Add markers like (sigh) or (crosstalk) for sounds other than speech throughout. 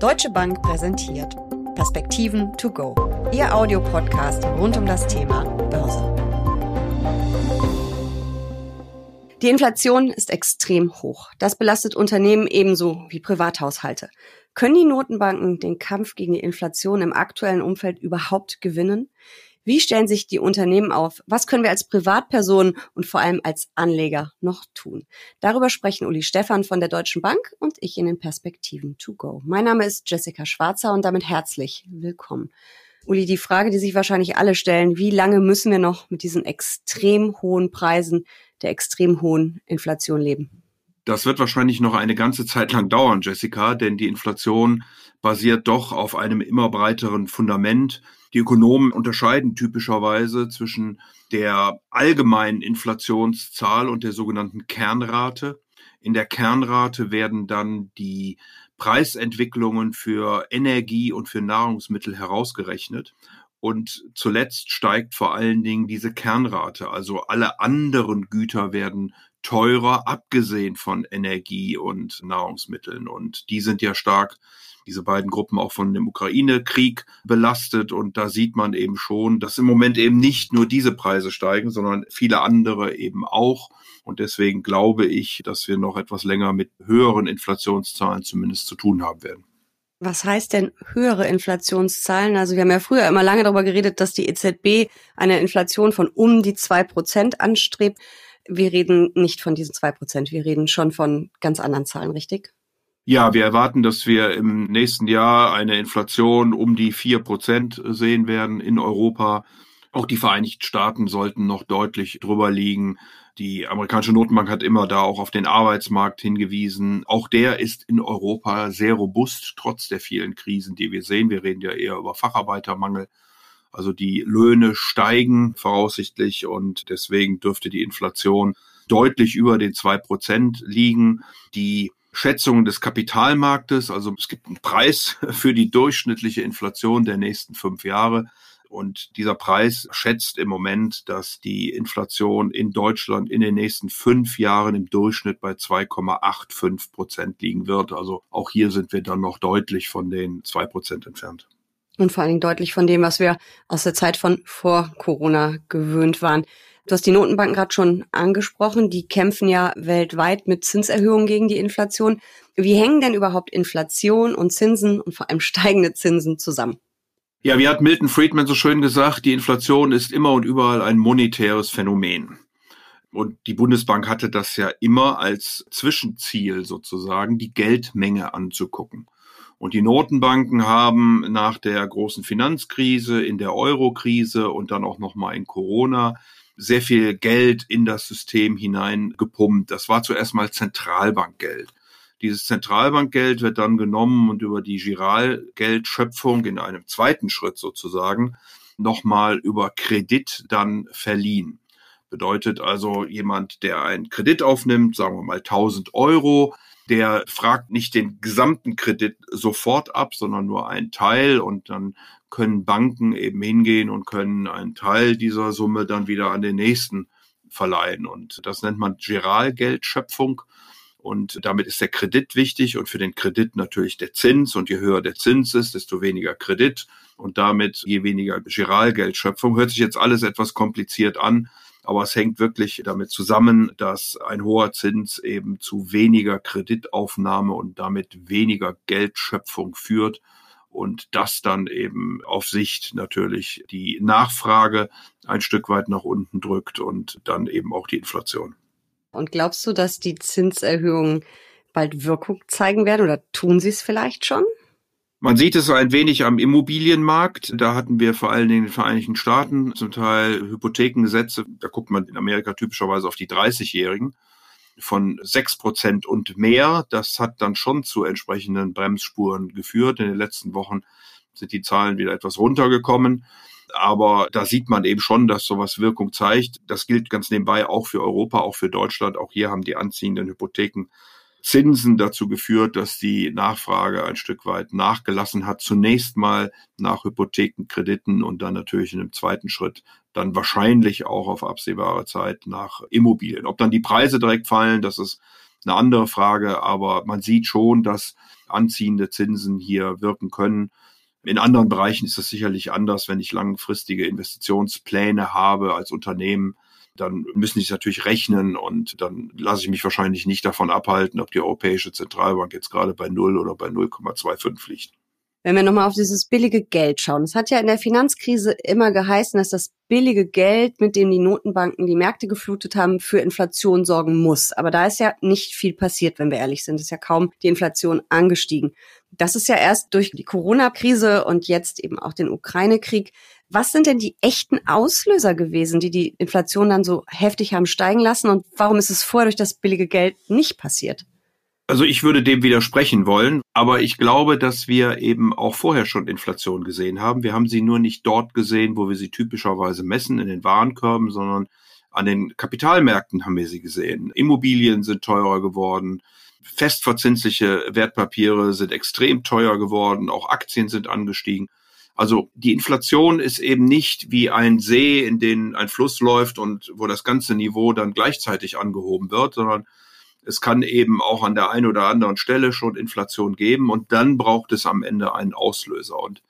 Deutsche Bank präsentiert Perspektiven to go, Ihr Audiopodcast rund um das Thema Börse. Die Inflation ist extrem hoch. Das belastet Unternehmen ebenso wie Privathaushalte. Können die Notenbanken den Kampf gegen die Inflation im aktuellen Umfeld überhaupt gewinnen? Wie stellen sich die Unternehmen auf? Was können wir als Privatpersonen und vor allem als Anleger noch tun? Darüber sprechen Uli Stefan von der Deutschen Bank und ich in den Perspektiven to go. Mein Name ist Jessica Schwarzer und damit herzlich willkommen. Uli, die Frage, die sich wahrscheinlich alle stellen, wie lange müssen wir noch mit diesen extrem hohen Preisen der extrem hohen Inflation leben? Das wird wahrscheinlich noch eine ganze Zeit lang dauern, Jessica, denn die Inflation basiert doch auf einem immer breiteren Fundament. Die Ökonomen unterscheiden typischerweise zwischen der allgemeinen Inflationszahl und der sogenannten Kernrate. In der Kernrate werden dann die Preisentwicklungen für Energie und für Nahrungsmittel herausgerechnet. Und zuletzt steigt vor allen Dingen diese Kernrate. Also alle anderen Güter werden teurer, abgesehen von Energie und Nahrungsmitteln. Und die sind ja stark diese beiden Gruppen auch von dem Ukraine-Krieg belastet. Und da sieht man eben schon, dass im Moment eben nicht nur diese Preise steigen, sondern viele andere eben auch. Und deswegen glaube ich, dass wir noch etwas länger mit höheren Inflationszahlen zumindest zu tun haben werden. Was heißt denn höhere Inflationszahlen? Also wir haben ja früher immer lange darüber geredet, dass die EZB eine Inflation von um die zwei Prozent anstrebt. Wir reden nicht von diesen zwei Prozent, wir reden schon von ganz anderen Zahlen, richtig? Ja, wir erwarten, dass wir im nächsten Jahr eine Inflation um die vier Prozent sehen werden in Europa. Auch die Vereinigten Staaten sollten noch deutlich drüber liegen. Die amerikanische Notenbank hat immer da auch auf den Arbeitsmarkt hingewiesen. Auch der ist in Europa sehr robust, trotz der vielen Krisen, die wir sehen. Wir reden ja eher über Facharbeitermangel. Also die Löhne steigen voraussichtlich und deswegen dürfte die Inflation deutlich über den zwei Prozent liegen. Die Schätzungen des Kapitalmarktes. Also es gibt einen Preis (laughs) für die durchschnittliche Inflation der nächsten fünf Jahre. Und dieser Preis schätzt im Moment, dass die Inflation in Deutschland in den nächsten fünf Jahren im Durchschnitt bei 2,85 Prozent liegen wird. Also auch hier sind wir dann noch deutlich von den zwei Prozent entfernt. Und vor allen Dingen deutlich von dem, was wir aus der Zeit von vor Corona gewöhnt waren. Du hast die Notenbanken gerade schon angesprochen. Die kämpfen ja weltweit mit Zinserhöhungen gegen die Inflation. Wie hängen denn überhaupt Inflation und Zinsen und vor allem steigende Zinsen zusammen? Ja, wie hat Milton Friedman so schön gesagt, die Inflation ist immer und überall ein monetäres Phänomen. Und die Bundesbank hatte das ja immer als Zwischenziel sozusagen, die Geldmenge anzugucken. Und die Notenbanken haben nach der großen Finanzkrise, in der Eurokrise und dann auch nochmal in Corona sehr viel Geld in das System hineingepumpt. Das war zuerst mal Zentralbankgeld. Dieses Zentralbankgeld wird dann genommen und über die Giralgeldschöpfung in einem zweiten Schritt sozusagen nochmal über Kredit dann verliehen. Bedeutet also jemand, der einen Kredit aufnimmt, sagen wir mal 1000 Euro, der fragt nicht den gesamten Kredit sofort ab, sondern nur einen Teil und dann können Banken eben hingehen und können einen Teil dieser Summe dann wieder an den nächsten verleihen. Und das nennt man Giralgeldschöpfung. Und damit ist der Kredit wichtig und für den Kredit natürlich der Zins. Und je höher der Zins ist, desto weniger Kredit und damit je weniger Giralgeldschöpfung. Hört sich jetzt alles etwas kompliziert an, aber es hängt wirklich damit zusammen, dass ein hoher Zins eben zu weniger Kreditaufnahme und damit weniger Geldschöpfung führt und das dann eben auf Sicht natürlich die Nachfrage ein Stück weit nach unten drückt und dann eben auch die Inflation. Und glaubst du, dass die Zinserhöhungen bald Wirkung zeigen werden oder tun sie es vielleicht schon? Man sieht es ein wenig am Immobilienmarkt. Da hatten wir vor allen Dingen in den Vereinigten Staaten zum Teil Hypothekengesetze. Da guckt man in Amerika typischerweise auf die 30-Jährigen von sechs Prozent und mehr. Das hat dann schon zu entsprechenden Bremsspuren geführt. In den letzten Wochen sind die Zahlen wieder etwas runtergekommen. Aber da sieht man eben schon, dass sowas Wirkung zeigt. Das gilt ganz nebenbei auch für Europa, auch für Deutschland. Auch hier haben die anziehenden Hypotheken Zinsen dazu geführt, dass die Nachfrage ein Stück weit nachgelassen hat. Zunächst mal nach Hypothekenkrediten und dann natürlich in einem zweiten Schritt dann wahrscheinlich auch auf absehbare Zeit nach Immobilien. Ob dann die Preise direkt fallen, das ist eine andere Frage, aber man sieht schon, dass anziehende Zinsen hier wirken können. In anderen Bereichen ist das sicherlich anders, wenn ich langfristige Investitionspläne habe als Unternehmen dann müssen die es natürlich rechnen und dann lasse ich mich wahrscheinlich nicht davon abhalten, ob die Europäische Zentralbank jetzt gerade bei 0 oder bei 0,25 liegt. Wenn wir nochmal auf dieses billige Geld schauen. Es hat ja in der Finanzkrise immer geheißen, dass das billige Geld, mit dem die Notenbanken die Märkte geflutet haben, für Inflation sorgen muss. Aber da ist ja nicht viel passiert, wenn wir ehrlich sind. Es ist ja kaum die Inflation angestiegen. Das ist ja erst durch die Corona-Krise und jetzt eben auch den Ukraine-Krieg was sind denn die echten Auslöser gewesen, die die Inflation dann so heftig haben steigen lassen? Und warum ist es vorher durch das billige Geld nicht passiert? Also ich würde dem widersprechen wollen, aber ich glaube, dass wir eben auch vorher schon Inflation gesehen haben. Wir haben sie nur nicht dort gesehen, wo wir sie typischerweise messen, in den Warenkörben, sondern an den Kapitalmärkten haben wir sie gesehen. Immobilien sind teurer geworden, festverzinsliche Wertpapiere sind extrem teuer geworden, auch Aktien sind angestiegen. Also die Inflation ist eben nicht wie ein See, in den ein Fluss läuft und wo das ganze Niveau dann gleichzeitig angehoben wird, sondern es kann eben auch an der einen oder anderen Stelle schon Inflation geben und dann braucht es am Ende einen Auslöser. Und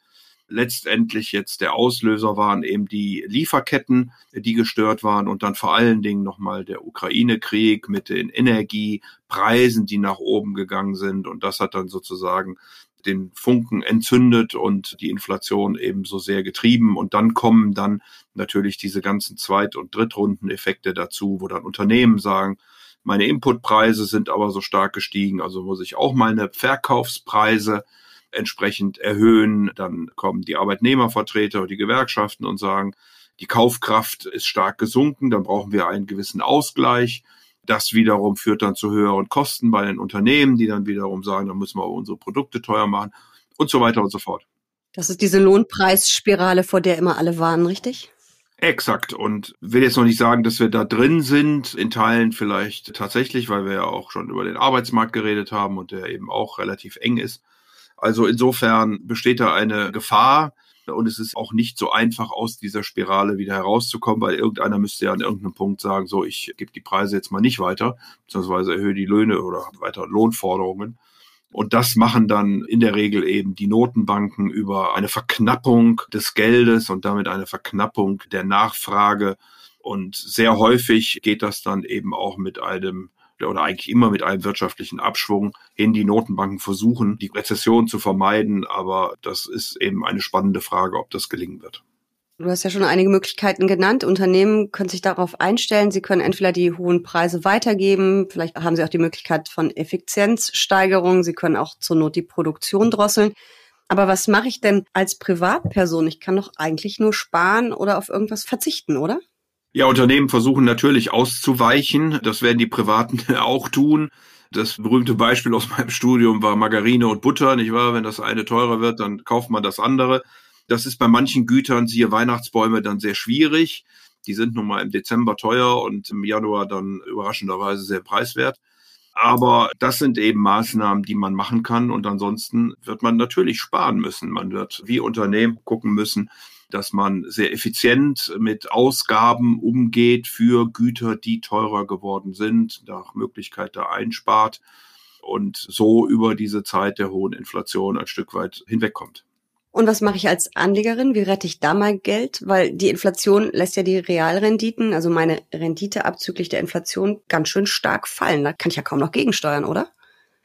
letztendlich jetzt der Auslöser waren eben die Lieferketten, die gestört waren und dann vor allen Dingen nochmal der Ukraine-Krieg mit den Energiepreisen, die nach oben gegangen sind. Und das hat dann sozusagen den Funken entzündet und die Inflation eben so sehr getrieben. Und dann kommen dann natürlich diese ganzen Zweit- und Drittrundeneffekte dazu, wo dann Unternehmen sagen, meine Inputpreise sind aber so stark gestiegen, also muss ich auch meine Verkaufspreise entsprechend erhöhen. Dann kommen die Arbeitnehmervertreter und die Gewerkschaften und sagen, die Kaufkraft ist stark gesunken, dann brauchen wir einen gewissen Ausgleich. Das wiederum führt dann zu höheren Kosten bei den Unternehmen, die dann wiederum sagen, dann müssen wir unsere Produkte teuer machen und so weiter und so fort. Das ist diese Lohnpreisspirale, vor der immer alle warnen, richtig? Exakt. Und will jetzt noch nicht sagen, dass wir da drin sind, in Teilen vielleicht tatsächlich, weil wir ja auch schon über den Arbeitsmarkt geredet haben und der eben auch relativ eng ist. Also insofern besteht da eine Gefahr, und es ist auch nicht so einfach, aus dieser Spirale wieder herauszukommen, weil irgendeiner müsste ja an irgendeinem Punkt sagen, so, ich gebe die Preise jetzt mal nicht weiter, beziehungsweise erhöhe die Löhne oder weiter Lohnforderungen. Und das machen dann in der Regel eben die Notenbanken über eine Verknappung des Geldes und damit eine Verknappung der Nachfrage. Und sehr häufig geht das dann eben auch mit einem oder eigentlich immer mit einem wirtschaftlichen Abschwung hin. Die Notenbanken versuchen, die Rezession zu vermeiden, aber das ist eben eine spannende Frage, ob das gelingen wird. Du hast ja schon einige Möglichkeiten genannt. Unternehmen können sich darauf einstellen. Sie können entweder die hohen Preise weitergeben, vielleicht haben sie auch die Möglichkeit von Effizienzsteigerung. Sie können auch zur Not die Produktion drosseln. Aber was mache ich denn als Privatperson? Ich kann doch eigentlich nur sparen oder auf irgendwas verzichten, oder? Ja, Unternehmen versuchen natürlich auszuweichen. Das werden die Privaten (laughs) auch tun. Das berühmte Beispiel aus meinem Studium war Margarine und Butter, nicht wahr? Wenn das eine teurer wird, dann kauft man das andere. Das ist bei manchen Gütern, siehe Weihnachtsbäume, dann sehr schwierig. Die sind nun mal im Dezember teuer und im Januar dann überraschenderweise sehr preiswert. Aber das sind eben Maßnahmen, die man machen kann. Und ansonsten wird man natürlich sparen müssen. Man wird wie Unternehmen gucken müssen, dass man sehr effizient mit Ausgaben umgeht für Güter, die teurer geworden sind, nach Möglichkeit da einspart und so über diese Zeit der hohen Inflation ein Stück weit hinwegkommt. Und was mache ich als Anlegerin? Wie rette ich da mein Geld? Weil die Inflation lässt ja die Realrenditen, also meine Rendite abzüglich der Inflation, ganz schön stark fallen. Da kann ich ja kaum noch gegensteuern, oder?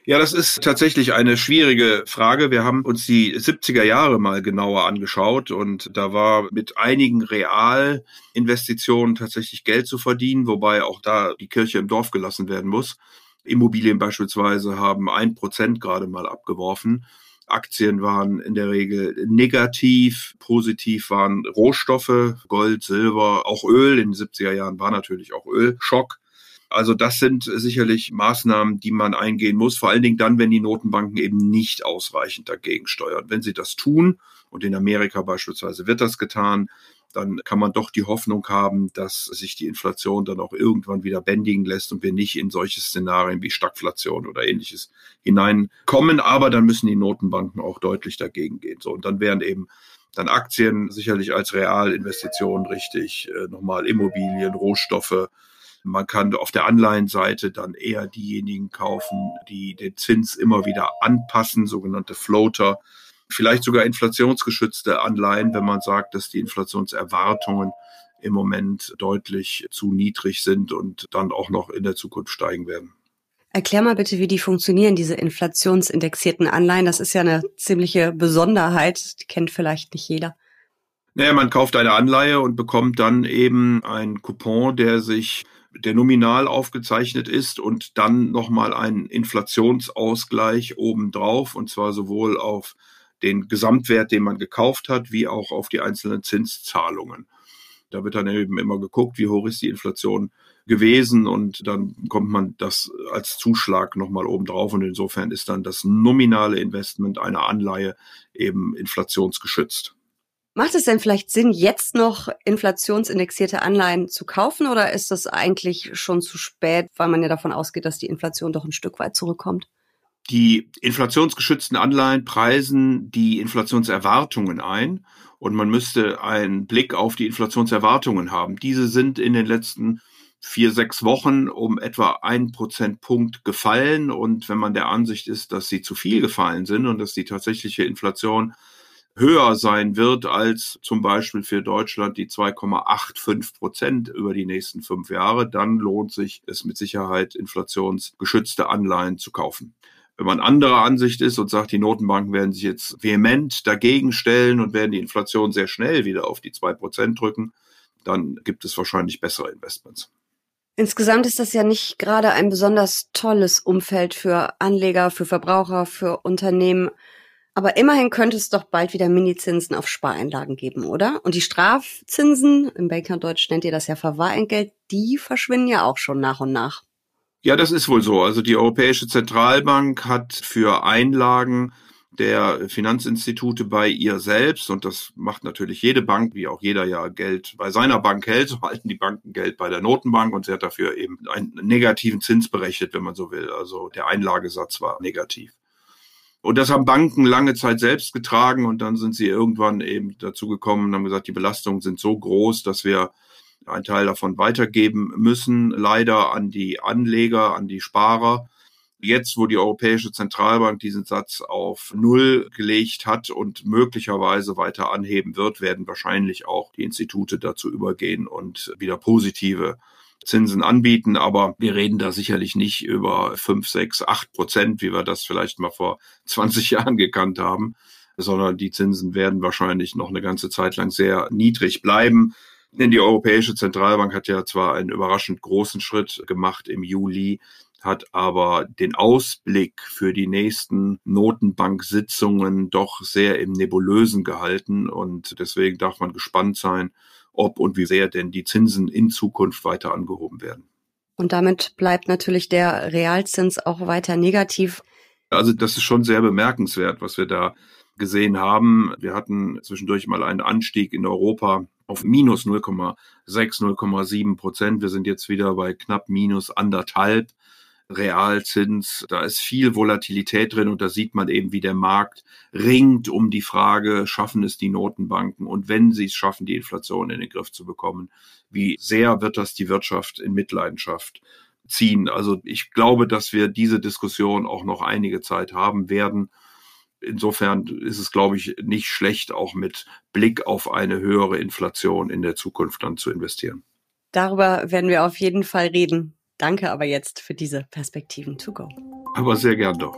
Ja, das ist tatsächlich eine schwierige Frage. Wir haben uns die 70er Jahre mal genauer angeschaut und da war mit einigen Realinvestitionen tatsächlich Geld zu verdienen, wobei auch da die Kirche im Dorf gelassen werden muss. Immobilien beispielsweise haben ein Prozent gerade mal abgeworfen. Aktien waren in der Regel negativ, positiv waren Rohstoffe, Gold, Silber, auch Öl. In den 70er Jahren war natürlich auch Ölschock. Also das sind sicherlich Maßnahmen, die man eingehen muss, vor allen Dingen dann, wenn die Notenbanken eben nicht ausreichend dagegen steuern. Wenn sie das tun, und in Amerika beispielsweise wird das getan, dann kann man doch die Hoffnung haben, dass sich die Inflation dann auch irgendwann wieder bändigen lässt und wir nicht in solche Szenarien wie Stagflation oder ähnliches hineinkommen. Aber dann müssen die Notenbanken auch deutlich dagegen gehen. So, und dann wären eben dann Aktien sicherlich als Realinvestition richtig, äh, nochmal Immobilien, Rohstoffe, Man kann auf der Anleihenseite dann eher diejenigen kaufen, die den Zins immer wieder anpassen, sogenannte Floater. Vielleicht sogar inflationsgeschützte Anleihen, wenn man sagt, dass die Inflationserwartungen im Moment deutlich zu niedrig sind und dann auch noch in der Zukunft steigen werden. Erklär mal bitte, wie die funktionieren, diese inflationsindexierten Anleihen. Das ist ja eine ziemliche Besonderheit, die kennt vielleicht nicht jeder. Naja, man kauft eine Anleihe und bekommt dann eben einen Coupon, der sich der nominal aufgezeichnet ist und dann nochmal einen Inflationsausgleich obendrauf und zwar sowohl auf den Gesamtwert, den man gekauft hat, wie auch auf die einzelnen Zinszahlungen. Da wird dann eben immer geguckt, wie hoch ist die Inflation gewesen und dann kommt man das als Zuschlag nochmal obendrauf und insofern ist dann das nominale Investment einer Anleihe eben inflationsgeschützt. Macht es denn vielleicht Sinn, jetzt noch inflationsindexierte Anleihen zu kaufen oder ist das eigentlich schon zu spät, weil man ja davon ausgeht, dass die Inflation doch ein Stück weit zurückkommt? Die inflationsgeschützten Anleihen preisen die Inflationserwartungen ein und man müsste einen Blick auf die Inflationserwartungen haben. Diese sind in den letzten vier, sechs Wochen um etwa ein Prozentpunkt gefallen und wenn man der Ansicht ist, dass sie zu viel gefallen sind und dass die tatsächliche Inflation höher sein wird als zum Beispiel für Deutschland die 2,85 Prozent über die nächsten fünf Jahre, dann lohnt sich es mit Sicherheit, inflationsgeschützte Anleihen zu kaufen. Wenn man anderer Ansicht ist und sagt, die Notenbanken werden sich jetzt vehement dagegen stellen und werden die Inflation sehr schnell wieder auf die zwei Prozent drücken, dann gibt es wahrscheinlich bessere Investments. Insgesamt ist das ja nicht gerade ein besonders tolles Umfeld für Anleger, für Verbraucher, für Unternehmen. Aber immerhin könnte es doch bald wieder Minizinsen auf Spareinlagen geben, oder? Und die Strafzinsen, im Bankerdeutsch nennt ihr das ja Verwahrentgelt, die verschwinden ja auch schon nach und nach. Ja, das ist wohl so. Also die Europäische Zentralbank hat für Einlagen der Finanzinstitute bei ihr selbst, und das macht natürlich jede Bank, wie auch jeder ja Geld bei seiner Bank hält, (laughs) so halten die Banken Geld bei der Notenbank und sie hat dafür eben einen negativen Zins berechnet, wenn man so will. Also der Einlagesatz war negativ. Und das haben Banken lange Zeit selbst getragen und dann sind sie irgendwann eben dazu gekommen und haben gesagt, die Belastungen sind so groß, dass wir einen Teil davon weitergeben müssen, leider an die Anleger, an die Sparer. Jetzt, wo die Europäische Zentralbank diesen Satz auf Null gelegt hat und möglicherweise weiter anheben wird, werden wahrscheinlich auch die Institute dazu übergehen und wieder positive Zinsen anbieten, aber wir reden da sicherlich nicht über fünf, sechs, acht Prozent, wie wir das vielleicht mal vor (laughs) 20 Jahren gekannt haben, sondern die Zinsen werden wahrscheinlich noch eine ganze Zeit lang sehr niedrig bleiben. Denn die Europäische Zentralbank hat ja zwar einen überraschend großen Schritt gemacht im Juli, hat aber den Ausblick für die nächsten Notenbank-Sitzungen doch sehr im Nebulösen gehalten und deswegen darf man gespannt sein, ob und wie sehr denn die Zinsen in Zukunft weiter angehoben werden. Und damit bleibt natürlich der Realzins auch weiter negativ. Also das ist schon sehr bemerkenswert, was wir da gesehen haben. Wir hatten zwischendurch mal einen Anstieg in Europa auf minus 0,6, 0,7 Prozent. Wir sind jetzt wieder bei knapp minus anderthalb. Realzins. Da ist viel Volatilität drin und da sieht man eben, wie der Markt ringt um die Frage, schaffen es die Notenbanken und wenn sie es schaffen, die Inflation in den Griff zu bekommen, wie sehr wird das die Wirtschaft in Mitleidenschaft ziehen? Also ich glaube, dass wir diese Diskussion auch noch einige Zeit haben werden. Insofern ist es, glaube ich, nicht schlecht, auch mit Blick auf eine höhere Inflation in der Zukunft dann zu investieren. Darüber werden wir auf jeden Fall reden. Danke aber jetzt für diese Perspektiven to go. Aber sehr gern doch.